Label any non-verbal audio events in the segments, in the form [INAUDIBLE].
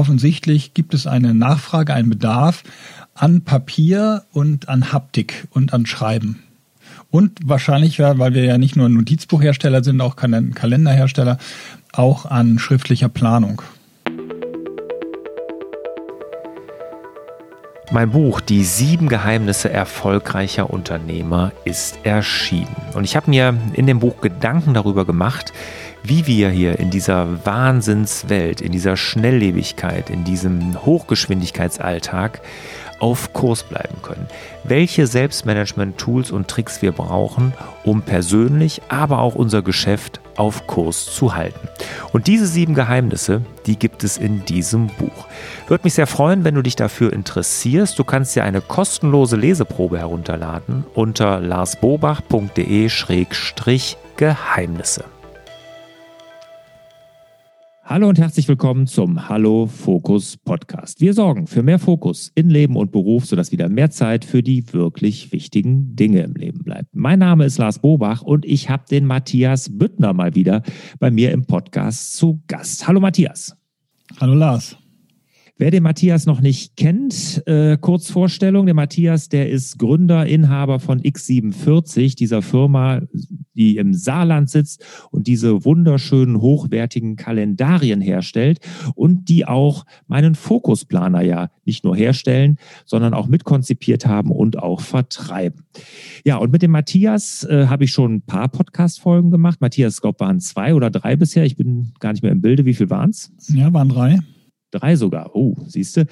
offensichtlich gibt es eine Nachfrage, einen Bedarf an Papier und an Haptik und an Schreiben. Und wahrscheinlich, weil wir ja nicht nur Notizbuchhersteller sind, auch Kalenderhersteller, auch an schriftlicher Planung. Mein Buch Die sieben Geheimnisse erfolgreicher Unternehmer ist erschienen. Und ich habe mir in dem Buch Gedanken darüber gemacht, wie wir hier in dieser Wahnsinnswelt, in dieser Schnelllebigkeit, in diesem Hochgeschwindigkeitsalltag auf Kurs bleiben können. Welche Selbstmanagement-Tools und Tricks wir brauchen, um persönlich, aber auch unser Geschäft auf Kurs zu halten. Und diese sieben Geheimnisse, die gibt es in diesem Buch. Würde mich sehr freuen, wenn du dich dafür interessierst. Du kannst dir eine kostenlose Leseprobe herunterladen unter larsbobach.de-geheimnisse. Hallo und herzlich willkommen zum Hallo Fokus Podcast. Wir sorgen für mehr Fokus in Leben und Beruf, sodass wieder mehr Zeit für die wirklich wichtigen Dinge im Leben bleibt. Mein Name ist Lars Bobach und ich habe den Matthias Büttner mal wieder bei mir im Podcast zu Gast. Hallo Matthias. Hallo Lars. Wer den Matthias noch nicht kennt, äh, kurz Vorstellung. Der Matthias, der ist Gründer, Inhaber von X47, dieser Firma, die im Saarland sitzt und diese wunderschönen, hochwertigen Kalendarien herstellt und die auch meinen Fokusplaner ja nicht nur herstellen, sondern auch mitkonzipiert haben und auch vertreiben. Ja, und mit dem Matthias äh, habe ich schon ein paar Podcast-Folgen gemacht. Matthias, ich glaube, waren zwei oder drei bisher. Ich bin gar nicht mehr im Bilde. Wie viel waren es? Ja, waren drei. Drei sogar. Oh, siehst du.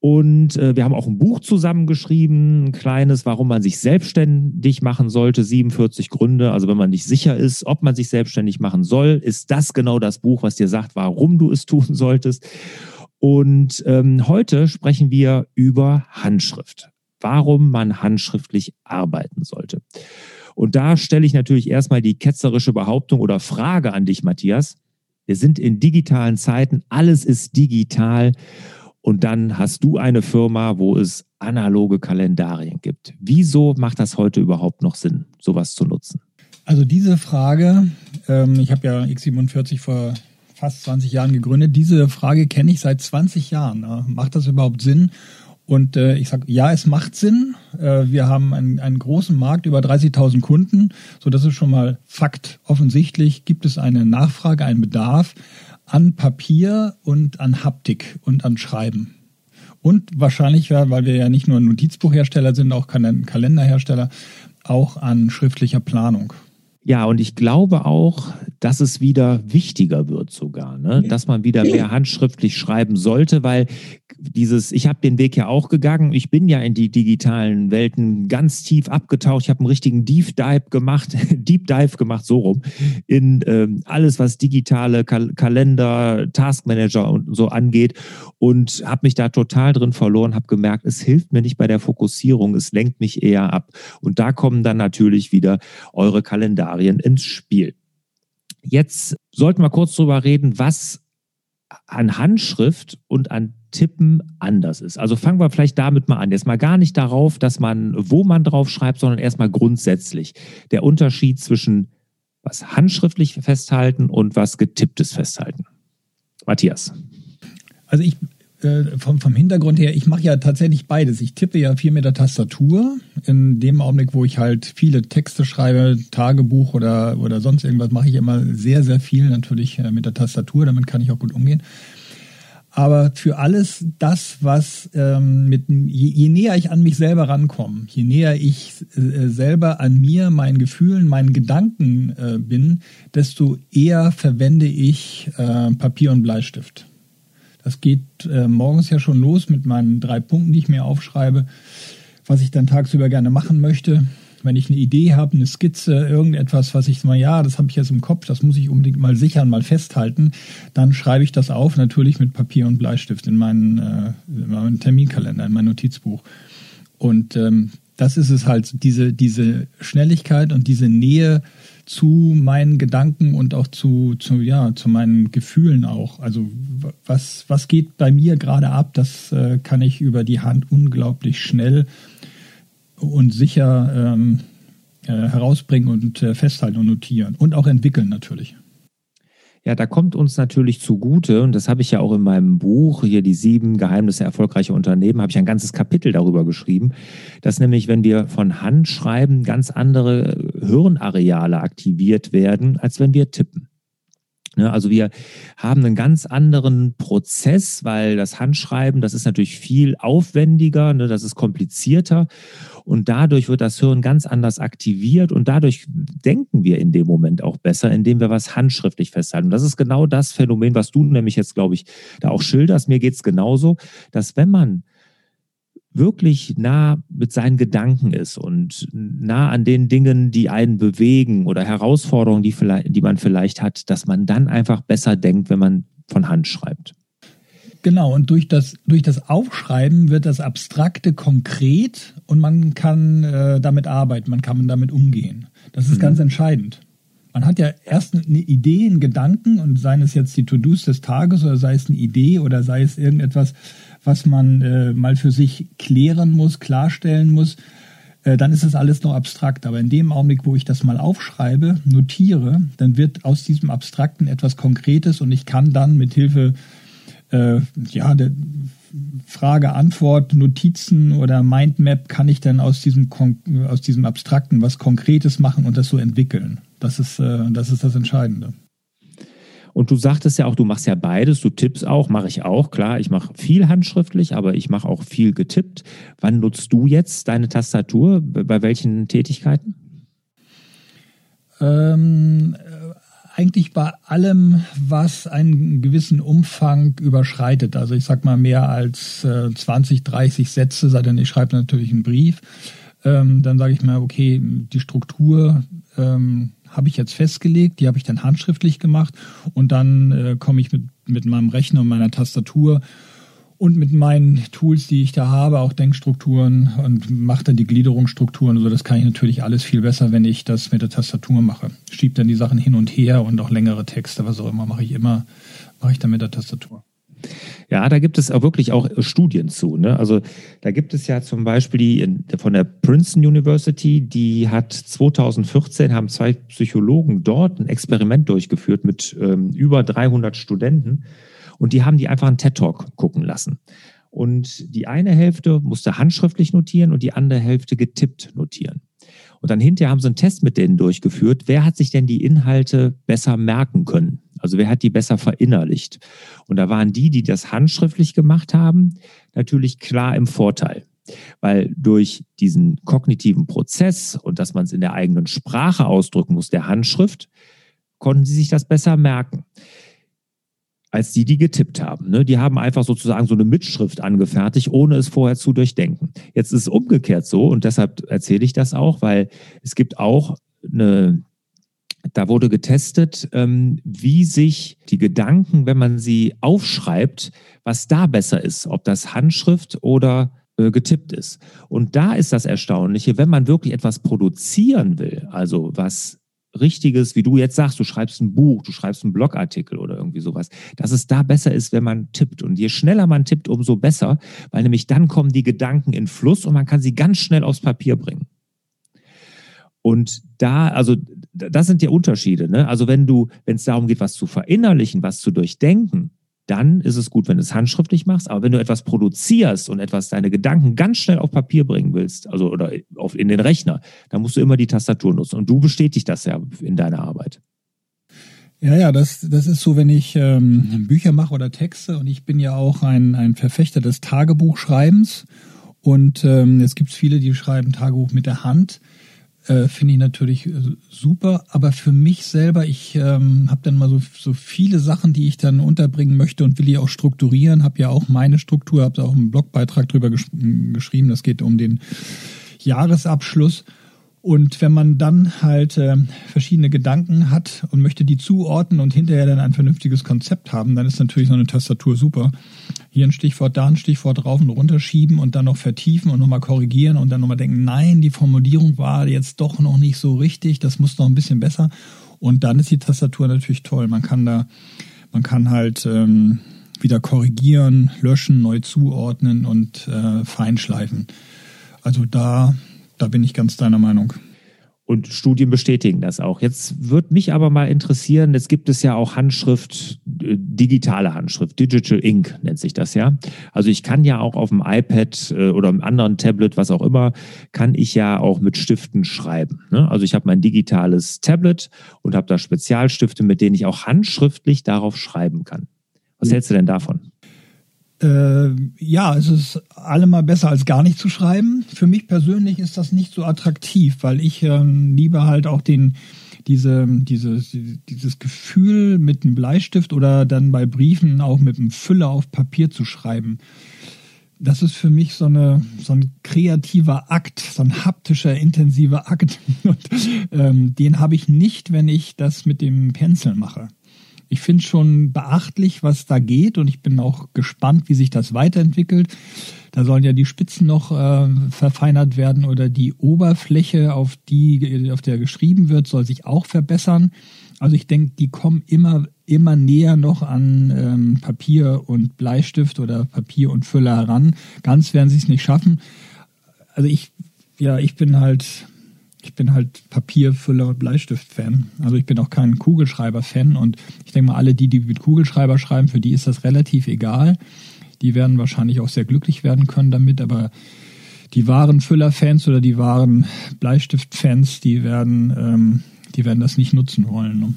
Und äh, wir haben auch ein Buch zusammengeschrieben, ein kleines, warum man sich selbstständig machen sollte, 47 Gründe. Also wenn man nicht sicher ist, ob man sich selbstständig machen soll, ist das genau das Buch, was dir sagt, warum du es tun [LAUGHS] solltest. Und ähm, heute sprechen wir über Handschrift, warum man handschriftlich arbeiten sollte. Und da stelle ich natürlich erstmal die ketzerische Behauptung oder Frage an dich, Matthias. Wir sind in digitalen Zeiten, alles ist digital. Und dann hast du eine Firma, wo es analoge Kalendarien gibt. Wieso macht das heute überhaupt noch Sinn, sowas zu nutzen? Also diese Frage, ähm, ich habe ja X47 vor fast 20 Jahren gegründet, diese Frage kenne ich seit 20 Jahren. Macht das überhaupt Sinn? Und äh, ich sage, ja, es macht Sinn. Äh, wir haben einen, einen großen Markt, über 30.000 Kunden, so das ist schon mal Fakt. Offensichtlich gibt es eine Nachfrage, einen Bedarf an Papier und an Haptik und an Schreiben. Und wahrscheinlich, weil wir ja nicht nur Notizbuchhersteller sind, auch Kalenderhersteller, auch an schriftlicher Planung. Ja, und ich glaube auch, dass es wieder wichtiger wird sogar, ne? dass man wieder mehr handschriftlich schreiben sollte, weil dieses, ich habe den Weg ja auch gegangen, ich bin ja in die digitalen Welten ganz tief abgetaucht, ich habe einen richtigen Deep Dive gemacht, [LAUGHS] Deep Dive gemacht, so rum, in ähm, alles, was digitale Kal Kalender, Taskmanager und so angeht und habe mich da total drin verloren, habe gemerkt, es hilft mir nicht bei der Fokussierung, es lenkt mich eher ab. Und da kommen dann natürlich wieder eure Kalendarien ins Spiel. Jetzt sollten wir kurz drüber reden, was an Handschrift und an Tippen anders ist. Also fangen wir vielleicht damit mal an. Jetzt mal gar nicht darauf, dass man, wo man drauf schreibt, sondern erstmal grundsätzlich der Unterschied zwischen was handschriftlich festhalten und was getipptes festhalten. Matthias. Also ich äh, vom, vom Hintergrund her, ich mache ja tatsächlich beides. Ich tippe ja viel mit der Tastatur. In dem Augenblick, wo ich halt viele Texte schreibe, Tagebuch oder, oder sonst irgendwas, mache ich immer sehr, sehr viel natürlich äh, mit der Tastatur. Damit kann ich auch gut umgehen. Aber für alles das, was ähm, mit je, je näher ich an mich selber rankomme, je näher ich äh, selber an mir, meinen Gefühlen, meinen Gedanken äh, bin, desto eher verwende ich äh, Papier und Bleistift. Das geht äh, morgens ja schon los mit meinen drei Punkten, die ich mir aufschreibe, was ich dann tagsüber gerne machen möchte. Wenn ich eine Idee habe, eine Skizze, irgendetwas, was ich mal, ja, das habe ich jetzt im Kopf, das muss ich unbedingt mal sichern, mal festhalten, dann schreibe ich das auf, natürlich mit Papier und Bleistift in meinen, äh, in meinen Terminkalender, in mein Notizbuch. Und ähm, das ist es halt, diese, diese Schnelligkeit und diese Nähe zu meinen Gedanken und auch zu, zu, ja, zu meinen Gefühlen auch. Also was, was geht bei mir gerade ab, das äh, kann ich über die Hand unglaublich schnell und sicher ähm, äh, herausbringen und äh, festhalten und notieren und auch entwickeln natürlich. Ja, da kommt uns natürlich zugute, und das habe ich ja auch in meinem Buch, hier die sieben Geheimnisse erfolgreicher Unternehmen, habe ich ein ganzes Kapitel darüber geschrieben, dass nämlich, wenn wir von Hand schreiben, ganz andere Hirnareale aktiviert werden, als wenn wir tippen. Ne, also wir haben einen ganz anderen Prozess, weil das Handschreiben, das ist natürlich viel aufwendiger, ne, das ist komplizierter und dadurch wird das Hirn ganz anders aktiviert und dadurch denken wir in dem Moment auch besser, indem wir was handschriftlich festhalten. Und das ist genau das Phänomen, was du nämlich jetzt, glaube ich, da auch schilderst. Mir geht es genauso, dass wenn man wirklich nah mit seinen Gedanken ist und nah an den Dingen, die einen bewegen oder Herausforderungen, die, vielleicht, die man vielleicht hat, dass man dann einfach besser denkt, wenn man von Hand schreibt. Genau, und durch das, durch das Aufschreiben wird das Abstrakte konkret und man kann äh, damit arbeiten, man kann damit umgehen. Das ist mhm. ganz entscheidend. Man hat ja erst eine Idee, einen Gedanken und seien es jetzt die To-Dos des Tages oder sei es eine Idee oder sei es irgendetwas, was man äh, mal für sich klären muss, klarstellen muss, äh, dann ist es alles noch abstrakt. Aber in dem Augenblick, wo ich das mal aufschreibe, notiere, dann wird aus diesem Abstrakten etwas Konkretes und ich kann dann mit Hilfe äh, ja, der Frage, Antwort, Notizen oder Mindmap kann ich dann aus diesem, aus diesem Abstrakten was Konkretes machen und das so entwickeln. Das ist, äh, das ist das Entscheidende. Und du sagtest ja auch, du machst ja beides, du tippst auch, mache ich auch. Klar, ich mache viel handschriftlich, aber ich mache auch viel getippt. Wann nutzt du jetzt deine Tastatur? Bei welchen Tätigkeiten? Ähm, eigentlich bei allem, was einen gewissen Umfang überschreitet. Also ich sag mal mehr als äh, 20, 30 Sätze, sei denn ich schreibe natürlich einen Brief. Ähm, dann sage ich mal, okay, die Struktur ähm, habe ich jetzt festgelegt, die habe ich dann handschriftlich gemacht und dann äh, komme ich mit, mit meinem Rechner und meiner Tastatur und mit meinen Tools, die ich da habe, auch Denkstrukturen und mache dann die Gliederungsstrukturen. Also das kann ich natürlich alles viel besser, wenn ich das mit der Tastatur mache. Schieb dann die Sachen hin und her und auch längere Texte, was auch immer, mache ich immer, mache ich dann mit der Tastatur. Ja, da gibt es auch wirklich auch Studien zu. Ne? Also da gibt es ja zum Beispiel die von der Princeton University, die hat 2014 haben zwei Psychologen dort ein Experiment durchgeführt mit ähm, über 300 Studenten und die haben die einfach einen TED-Talk gucken lassen. Und die eine Hälfte musste handschriftlich notieren und die andere Hälfte getippt notieren. Und dann hinterher haben sie einen Test mit denen durchgeführt. Wer hat sich denn die Inhalte besser merken können? Also wer hat die besser verinnerlicht? Und da waren die, die das handschriftlich gemacht haben, natürlich klar im Vorteil. Weil durch diesen kognitiven Prozess und dass man es in der eigenen Sprache ausdrücken muss, der Handschrift, konnten sie sich das besser merken als die, die getippt haben. Ne? Die haben einfach sozusagen so eine Mitschrift angefertigt, ohne es vorher zu durchdenken. Jetzt ist es umgekehrt so und deshalb erzähle ich das auch, weil es gibt auch eine, da wurde getestet, ähm, wie sich die Gedanken, wenn man sie aufschreibt, was da besser ist, ob das Handschrift oder äh, getippt ist. Und da ist das Erstaunliche, wenn man wirklich etwas produzieren will, also was richtiges, wie du jetzt sagst, du schreibst ein Buch, du schreibst einen Blogartikel oder irgendwie sowas, dass es da besser ist, wenn man tippt. Und je schneller man tippt, umso besser, weil nämlich dann kommen die Gedanken in Fluss und man kann sie ganz schnell aufs Papier bringen. Und da, also das sind die Unterschiede. Ne? Also wenn du, wenn es darum geht, was zu verinnerlichen, was zu durchdenken, dann ist es gut, wenn du es handschriftlich machst. Aber wenn du etwas produzierst und etwas deine Gedanken ganz schnell auf Papier bringen willst, also oder auf, in den Rechner, dann musst du immer die Tastatur nutzen. Und du bestätigst das ja in deiner Arbeit. Ja, ja, das, das ist so, wenn ich ähm, Bücher mache oder Texte und ich bin ja auch ein, ein Verfechter des Tagebuchschreibens und ähm, es gibt viele, die schreiben Tagebuch mit der Hand äh, finde ich natürlich äh, super. Aber für mich selber, ich ähm, habe dann mal so, so viele Sachen, die ich dann unterbringen möchte und will die auch strukturieren. Habe ja auch meine Struktur, habe auch einen Blogbeitrag drüber gesch geschrieben. Das geht um den Jahresabschluss. Und wenn man dann halt äh, verschiedene Gedanken hat und möchte die zuordnen und hinterher dann ein vernünftiges Konzept haben, dann ist natürlich so eine Tastatur super. Hier ein Stichwort, da ein Stichwort drauf und runter schieben und dann noch vertiefen und nochmal korrigieren und dann nochmal denken, nein, die Formulierung war jetzt doch noch nicht so richtig, das muss noch ein bisschen besser. Und dann ist die Tastatur natürlich toll. Man kann da, man kann halt ähm, wieder korrigieren, löschen, neu zuordnen und äh, feinschleifen. Also da da bin ich ganz deiner Meinung. Und Studien bestätigen das auch. Jetzt wird mich aber mal interessieren, jetzt gibt es ja auch Handschrift, äh, digitale Handschrift, Digital Ink nennt sich das ja. Also ich kann ja auch auf dem iPad äh, oder einem anderen Tablet, was auch immer, kann ich ja auch mit Stiften schreiben. Ne? Also ich habe mein digitales Tablet und habe da Spezialstifte, mit denen ich auch handschriftlich darauf schreiben kann. Was hältst du denn davon? Äh, ja, es ist allemal besser als gar nicht zu schreiben. Für mich persönlich ist das nicht so attraktiv, weil ich ähm, liebe halt auch den diese, dieses, dieses Gefühl mit einem Bleistift oder dann bei Briefen auch mit einem Füller auf Papier zu schreiben. Das ist für mich so, eine, so ein kreativer Akt, so ein haptischer, intensiver Akt. [LAUGHS] Und, ähm, den habe ich nicht, wenn ich das mit dem Pencil mache ich finde schon beachtlich, was da geht und ich bin auch gespannt, wie sich das weiterentwickelt. Da sollen ja die Spitzen noch äh, verfeinert werden oder die Oberfläche, auf die auf der geschrieben wird, soll sich auch verbessern. Also ich denke, die kommen immer immer näher noch an ähm, Papier und Bleistift oder Papier und Füller heran. Ganz werden sie es nicht schaffen. Also ich ja, ich bin halt ich bin halt Papierfüller und Bleistift-Fan. Also ich bin auch kein Kugelschreiber-Fan und ich denke mal, alle die, die mit Kugelschreiber schreiben, für die ist das relativ egal. Die werden wahrscheinlich auch sehr glücklich werden können damit, aber die wahren Füller-Fans oder die wahren Bleistift-Fans, die werden, ähm, die werden das nicht nutzen wollen. Ne?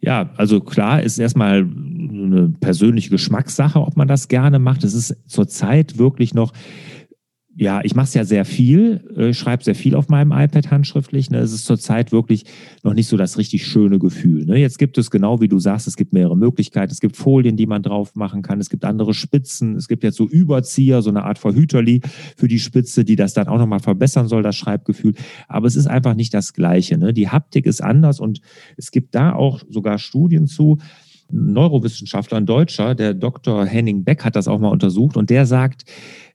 Ja, also klar ist erstmal eine persönliche Geschmackssache, ob man das gerne macht. Es ist zurzeit wirklich noch ja, ich mache es ja sehr viel, äh, schreibe sehr viel auf meinem iPad handschriftlich. Ne? Es ist zurzeit wirklich noch nicht so das richtig schöne Gefühl. Ne? Jetzt gibt es genau wie du sagst, es gibt mehrere Möglichkeiten. Es gibt Folien, die man drauf machen kann. Es gibt andere Spitzen. Es gibt jetzt so Überzieher, so eine Art Verhüterli für die Spitze, die das dann auch nochmal verbessern soll, das Schreibgefühl. Aber es ist einfach nicht das Gleiche. Ne? Die Haptik ist anders und es gibt da auch sogar Studien zu. Neurowissenschaftler, ein Deutscher, der Dr. Henning Beck hat das auch mal untersucht und der sagt,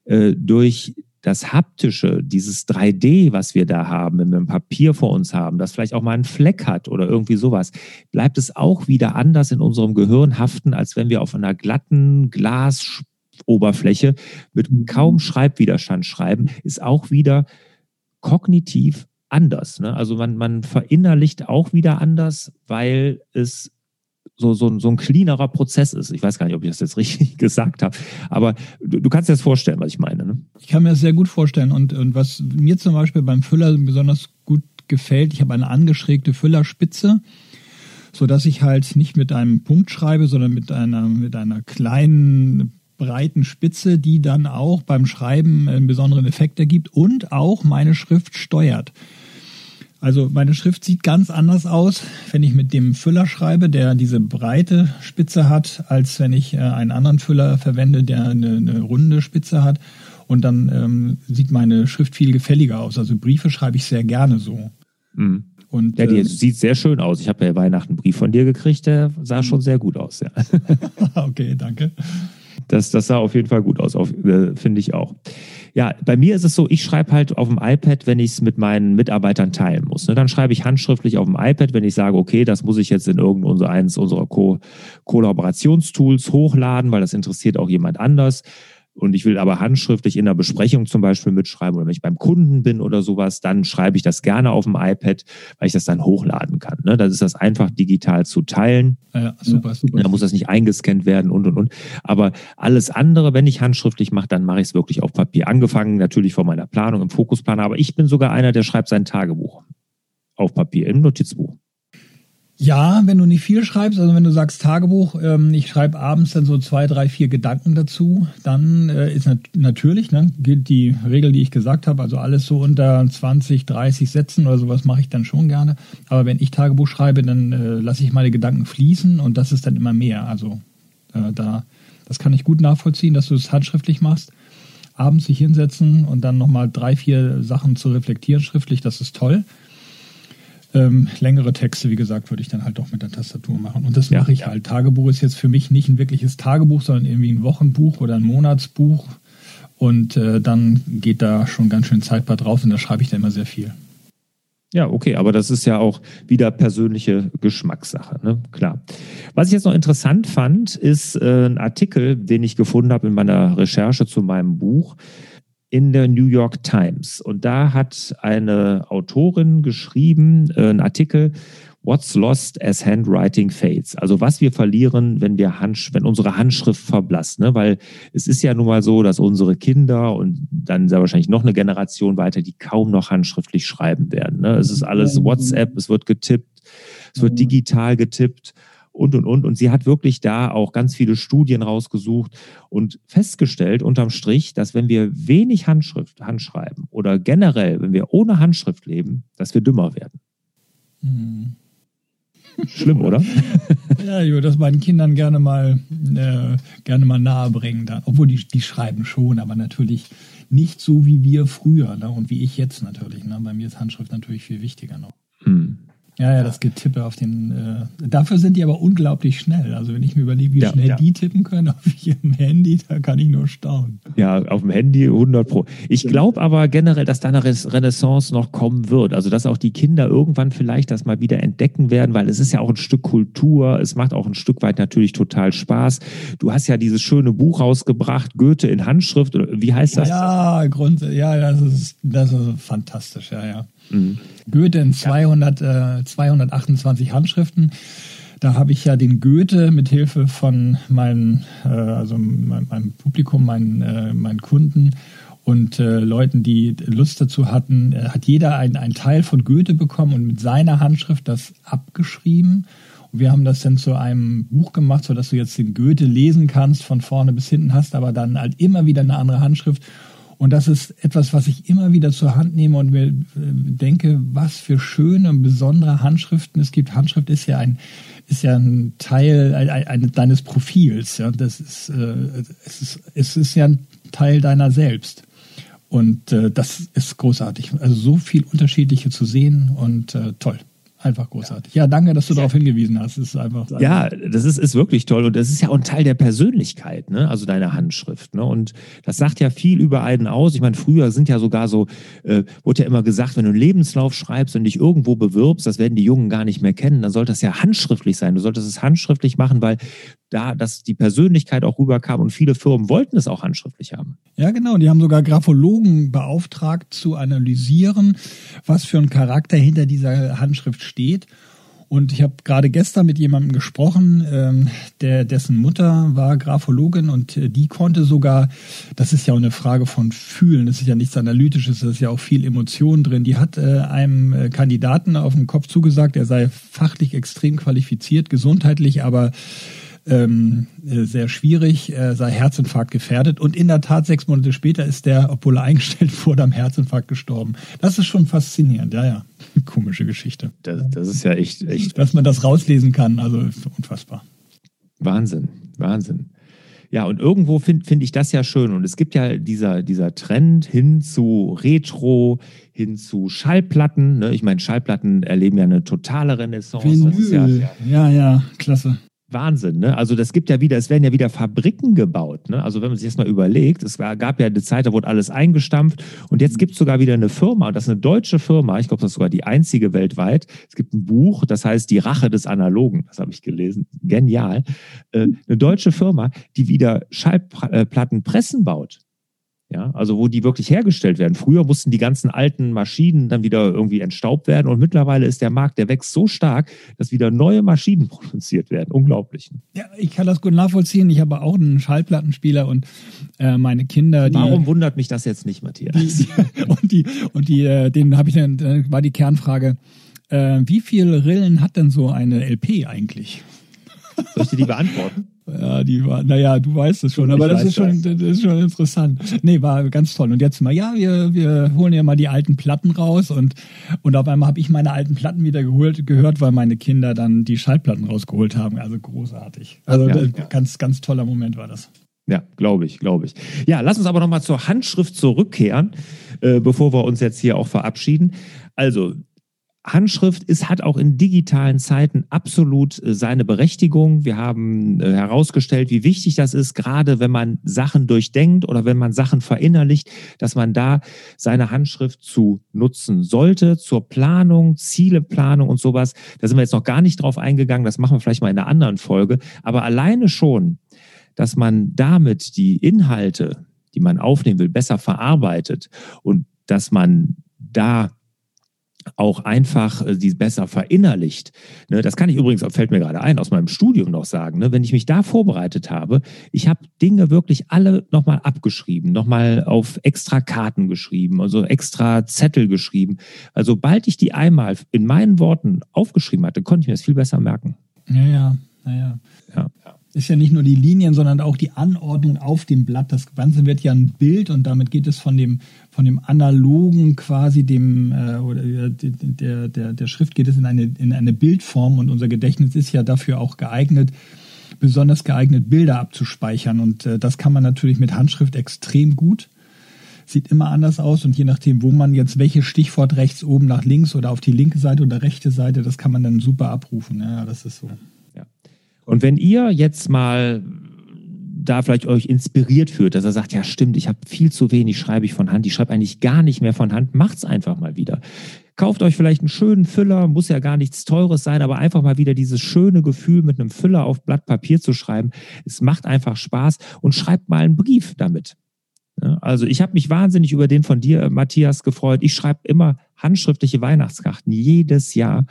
äh, durch das Haptische, dieses 3D, was wir da haben, wenn wir ein Papier vor uns haben, das vielleicht auch mal einen Fleck hat oder irgendwie sowas, bleibt es auch wieder anders in unserem Gehirn haften, als wenn wir auf einer glatten Glasoberfläche mit mhm. kaum Schreibwiderstand schreiben, ist auch wieder kognitiv anders. Ne? Also man, man verinnerlicht auch wieder anders, weil es so, so, so ein cleanerer Prozess ist. Ich weiß gar nicht, ob ich das jetzt [LAUGHS] richtig gesagt habe, aber du, du kannst dir das vorstellen, was ich meine. Ne? Ich kann mir das sehr gut vorstellen und, und was mir zum Beispiel beim Füller besonders gut gefällt, ich habe eine angeschrägte Füllerspitze, so dass ich halt nicht mit einem Punkt schreibe, sondern mit einer, mit einer kleinen breiten Spitze, die dann auch beim Schreiben einen besonderen Effekt ergibt und auch meine Schrift steuert. Also meine Schrift sieht ganz anders aus, wenn ich mit dem Füller schreibe, der diese breite Spitze hat, als wenn ich äh, einen anderen Füller verwende, der eine, eine runde Spitze hat. Und dann ähm, sieht meine Schrift viel gefälliger aus. Also Briefe schreibe ich sehr gerne so. Mhm. Und, ja, die äh, sieht sehr schön aus. Ich habe ja Weihnachten einen Brief von dir gekriegt, der sah schon sehr gut aus. Ja. [LAUGHS] okay, danke. Das, das sah auf jeden Fall gut aus, äh, finde ich auch. Ja, bei mir ist es so, ich schreibe halt auf dem iPad, wenn ich es mit meinen Mitarbeitern teilen muss. Ne? Dann schreibe ich handschriftlich auf dem iPad, wenn ich sage, okay, das muss ich jetzt in irgendeines unserer Ko Kollaborationstools hochladen, weil das interessiert auch jemand anders und ich will aber handschriftlich in der Besprechung zum Beispiel mitschreiben oder wenn ich beim Kunden bin oder sowas, dann schreibe ich das gerne auf dem iPad, weil ich das dann hochladen kann. Ne? Das ist das einfach digital zu teilen. Ja, super, super. Da muss das nicht eingescannt werden und und und. Aber alles andere, wenn ich handschriftlich mache, dann mache ich es wirklich auf Papier. Angefangen natürlich von meiner Planung im Fokusplaner, aber ich bin sogar einer, der schreibt sein Tagebuch auf Papier im Notizbuch. Ja, wenn du nicht viel schreibst, also wenn du sagst Tagebuch, ähm, ich schreibe abends dann so zwei, drei, vier Gedanken dazu, dann äh, ist nat natürlich, ne, gilt die Regel, die ich gesagt habe, also alles so unter 20, 30 Sätzen oder sowas mache ich dann schon gerne. Aber wenn ich Tagebuch schreibe, dann äh, lasse ich meine Gedanken fließen und das ist dann immer mehr. Also äh, da, das kann ich gut nachvollziehen, dass du es handschriftlich machst. Abends sich hinsetzen und dann nochmal drei, vier Sachen zu reflektieren schriftlich, das ist toll. Ähm, längere Texte, wie gesagt, würde ich dann halt doch mit der Tastatur machen. Und das ja. mache ich halt. Tagebuch ist jetzt für mich nicht ein wirkliches Tagebuch, sondern irgendwie ein Wochenbuch oder ein Monatsbuch. Und äh, dann geht da schon ganz schön Zeit bei drauf und da schreibe ich da immer sehr viel. Ja, okay, aber das ist ja auch wieder persönliche Geschmackssache, ne? Klar. Was ich jetzt noch interessant fand, ist äh, ein Artikel, den ich gefunden habe in meiner Recherche zu meinem Buch. In der New York Times. Und da hat eine Autorin geschrieben, äh, einen Artikel, What's lost as handwriting fades? Also was wir verlieren, wenn wir Hand, wenn unsere Handschrift verblasst, ne? Weil es ist ja nun mal so, dass unsere Kinder und dann sehr wahrscheinlich noch eine Generation weiter, die kaum noch handschriftlich schreiben werden. Ne? Es ist alles WhatsApp, es wird getippt, es wird digital getippt und, und, und. Und sie hat wirklich da auch ganz viele Studien rausgesucht und festgestellt unterm Strich, dass wenn wir wenig Handschrift, Handschreiben oder generell, wenn wir ohne Handschrift leben, dass wir dümmer werden. Mhm. Schlimm, oder? [LAUGHS] ja, ich würde das meinen Kindern gerne mal, äh, gerne mal nahe bringen. Dann. Obwohl die, die schreiben schon, aber natürlich nicht so wie wir früher ne? und wie ich jetzt natürlich. Ne? Bei mir ist Handschrift natürlich viel wichtiger noch. Hm. Ja, ja, das Getippe auf den. Äh, dafür sind die aber unglaublich schnell. Also wenn ich mir überlege, wie ja, schnell ja. die tippen können [LAUGHS] auf ihrem Handy, da kann ich nur staunen. Ja, auf dem Handy 100 pro. Ich glaube aber generell, dass da eine Renaissance noch kommen wird. Also dass auch die Kinder irgendwann vielleicht das mal wieder entdecken werden, weil es ist ja auch ein Stück Kultur. Es macht auch ein Stück weit natürlich total Spaß. Du hast ja dieses schöne Buch rausgebracht, Goethe in Handschrift. Wie heißt das? Ja, Grund, ja, das ist, das ist fantastisch. Ja, ja. Mhm. Goethe in 200, äh, 228 Handschriften. Da habe ich ja den Goethe mit Hilfe von meinen, äh, also mein, meinem Publikum, meinen, äh, meinen Kunden und äh, Leuten, die Lust dazu hatten, äh, hat jeder einen, Teil von Goethe bekommen und mit seiner Handschrift das abgeschrieben. Und wir haben das dann zu einem Buch gemacht, so dass du jetzt den Goethe lesen kannst, von vorne bis hinten hast, aber dann halt immer wieder eine andere Handschrift. Und das ist etwas, was ich immer wieder zur Hand nehme und mir äh, denke, was für schöne und besondere Handschriften es gibt. Handschrift ist ja ein, ist ja ein Teil ein, deines Profils. Ja, das ist, äh, es ist, es ist ja ein Teil deiner selbst. Und äh, das ist großartig. Also so viel Unterschiedliche zu sehen und äh, toll. Einfach großartig. Ja, danke, dass du darauf hingewiesen hast. Das ist einfach. Ja, das ist, ist wirklich toll. Und das ist ja auch ein Teil der Persönlichkeit, ne? Also deine Handschrift. Ne? Und das sagt ja viel über einen aus. Ich meine, früher sind ja sogar so, äh, wurde ja immer gesagt, wenn du einen Lebenslauf schreibst und dich irgendwo bewirbst, das werden die Jungen gar nicht mehr kennen, dann sollte das ja handschriftlich sein. Du solltest es handschriftlich machen, weil da, dass die Persönlichkeit auch rüberkam und viele Firmen wollten es auch handschriftlich haben. Ja, genau. Die haben sogar Graphologen beauftragt zu analysieren, was für ein Charakter hinter dieser Handschrift steht. Und ich habe gerade gestern mit jemandem gesprochen, ähm, der dessen Mutter war Graphologin und äh, die konnte sogar, das ist ja auch eine Frage von Fühlen, das ist ja nichts Analytisches, das ist ja auch viel Emotion drin. Die hat äh, einem äh, Kandidaten auf den Kopf zugesagt, er sei fachlich extrem qualifiziert, gesundheitlich aber ähm, äh, sehr schwierig, er sei Herzinfarkt gefährdet. Und in der Tat, sechs Monate später ist der, obwohl er [LAUGHS] eingestellt wurde, am Herzinfarkt gestorben. Das ist schon faszinierend, ja, ja. [LAUGHS] Komische Geschichte. Das, das ist ja echt, echt. Dass man das rauslesen kann, also unfassbar. Wahnsinn, Wahnsinn. Ja, und irgendwo finde find ich das ja schön. Und es gibt ja dieser, dieser Trend hin zu Retro, hin zu Schallplatten. Ne? Ich meine, Schallplatten erleben ja eine totale Renaissance. Vinyl. Ja, ja, ja, klasse. Wahnsinn, ne? Also das gibt ja wieder, es werden ja wieder Fabriken gebaut, ne? Also wenn man sich das mal überlegt, es gab ja eine Zeit, da wurde alles eingestampft und jetzt gibt es sogar wieder eine Firma, und das ist eine deutsche Firma, ich glaube, das ist sogar die einzige weltweit. Es gibt ein Buch, das heißt Die Rache des Analogen, das habe ich gelesen, genial. Äh, eine deutsche Firma, die wieder Schallplatten pressen baut. Ja, also wo die wirklich hergestellt werden. Früher mussten die ganzen alten Maschinen dann wieder irgendwie entstaubt werden und mittlerweile ist der Markt, der wächst so stark, dass wieder neue Maschinen [LAUGHS] produziert werden. Unglaublich. Ja, ich kann das gut nachvollziehen. Ich habe auch einen Schallplattenspieler und äh, meine Kinder. Die, Warum wundert mich das jetzt nicht, Matthias? Die, [LAUGHS] und die, und die, äh, den habe ich dann, äh, war die Kernfrage, äh, wie viele Rillen hat denn so eine LP eigentlich? Soll ich dir die beantworten? Ja, die war, naja, du weißt es schon, aber das ist schon, das. das ist schon interessant. Nee, war ganz toll. Und jetzt mal, ja, wir, wir holen ja mal die alten Platten raus und, und auf einmal habe ich meine alten Platten wieder geholt, gehört, weil meine Kinder dann die Schallplatten rausgeholt haben. Also großartig. Also ja, ja. ganz, ganz toller Moment war das. Ja, glaube ich, glaube ich. Ja, lass uns aber nochmal zur Handschrift zurückkehren, äh, bevor wir uns jetzt hier auch verabschieden. Also, Handschrift ist, hat auch in digitalen Zeiten absolut äh, seine Berechtigung. Wir haben äh, herausgestellt, wie wichtig das ist, gerade wenn man Sachen durchdenkt oder wenn man Sachen verinnerlicht, dass man da seine Handschrift zu nutzen sollte zur Planung, Zieleplanung und sowas. Da sind wir jetzt noch gar nicht drauf eingegangen. Das machen wir vielleicht mal in einer anderen Folge. Aber alleine schon, dass man damit die Inhalte die man aufnehmen will, besser verarbeitet und dass man da auch einfach äh, die besser verinnerlicht. Ne, das kann ich übrigens, fällt mir gerade ein, aus meinem Studium noch sagen. Ne, wenn ich mich da vorbereitet habe, ich habe Dinge wirklich alle nochmal abgeschrieben, nochmal auf extra Karten geschrieben, also extra Zettel geschrieben. Also sobald ich die einmal in meinen Worten aufgeschrieben hatte, konnte ich mir das viel besser merken. Ja, ja, ja. ja ist ja nicht nur die Linien, sondern auch die Anordnung auf dem Blatt. Das Ganze wird ja ein Bild und damit geht es von dem, von dem analogen quasi dem äh, oder äh, der, der, der Schrift geht es in eine, in eine Bildform und unser Gedächtnis ist ja dafür auch geeignet, besonders geeignet, Bilder abzuspeichern. Und äh, das kann man natürlich mit Handschrift extrem gut. Sieht immer anders aus und je nachdem, wo man jetzt welches Stichwort rechts oben nach links oder auf die linke Seite oder rechte Seite, das kann man dann super abrufen. Ja, das ist so. Und wenn ihr jetzt mal da vielleicht euch inspiriert führt, dass er sagt, ja stimmt, ich habe viel zu wenig, schreibe ich von Hand, ich schreibe eigentlich gar nicht mehr von Hand, macht's einfach mal wieder. Kauft euch vielleicht einen schönen Füller, muss ja gar nichts Teures sein, aber einfach mal wieder dieses schöne Gefühl, mit einem Füller auf Blatt Papier zu schreiben. Es macht einfach Spaß und schreibt mal einen Brief damit. Also ich habe mich wahnsinnig über den von dir, Matthias, gefreut. Ich schreibe immer handschriftliche Weihnachtskarten jedes Jahr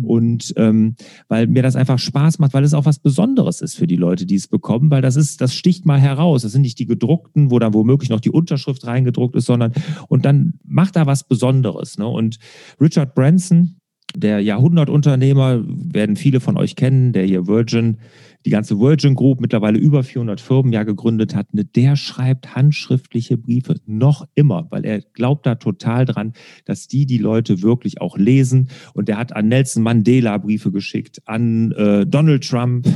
und ähm, weil mir das einfach Spaß macht, weil es auch was Besonderes ist für die Leute, die es bekommen, weil das ist, das sticht mal heraus. Das sind nicht die gedruckten, wo dann womöglich noch die Unterschrift reingedruckt ist, sondern und dann macht da was Besonderes. Ne? Und Richard Branson, der Jahrhundertunternehmer, werden viele von euch kennen, der hier Virgin die ganze Virgin Group mittlerweile über 400 Firmen ja gegründet hat, ne, der schreibt handschriftliche Briefe noch immer, weil er glaubt da total dran, dass die die Leute wirklich auch lesen. Und der hat an Nelson Mandela Briefe geschickt, an äh, Donald Trump,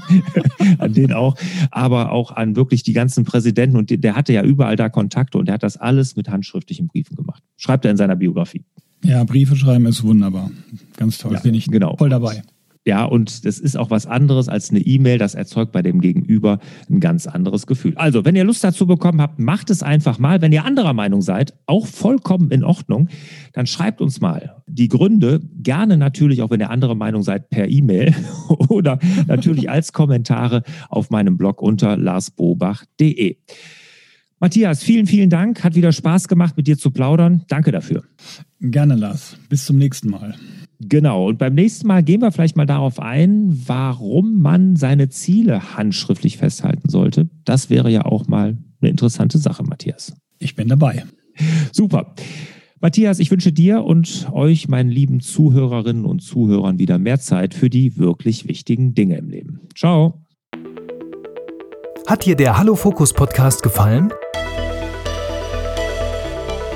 [LAUGHS] an den auch, aber auch an wirklich die ganzen Präsidenten. Und der hatte ja überall da Kontakte und der hat das alles mit handschriftlichen Briefen gemacht. Schreibt er in seiner Biografie. Ja, Briefe schreiben ist wunderbar. Ganz toll. Ja, Bin ich genau. voll dabei. Ja, und das ist auch was anderes als eine E-Mail. Das erzeugt bei dem Gegenüber ein ganz anderes Gefühl. Also, wenn ihr Lust dazu bekommen habt, macht es einfach mal. Wenn ihr anderer Meinung seid, auch vollkommen in Ordnung, dann schreibt uns mal die Gründe. Gerne natürlich, auch wenn ihr andere Meinung seid, per E-Mail [LAUGHS] oder natürlich als Kommentare auf meinem Blog unter larsbobach.de. Matthias, vielen, vielen Dank. Hat wieder Spaß gemacht, mit dir zu plaudern. Danke dafür. Gerne, Lars. Bis zum nächsten Mal. Genau. Und beim nächsten Mal gehen wir vielleicht mal darauf ein, warum man seine Ziele handschriftlich festhalten sollte. Das wäre ja auch mal eine interessante Sache, Matthias. Ich bin dabei. Super. Matthias, ich wünsche dir und euch, meinen lieben Zuhörerinnen und Zuhörern, wieder mehr Zeit für die wirklich wichtigen Dinge im Leben. Ciao. Hat dir der Hallo Fokus Podcast gefallen?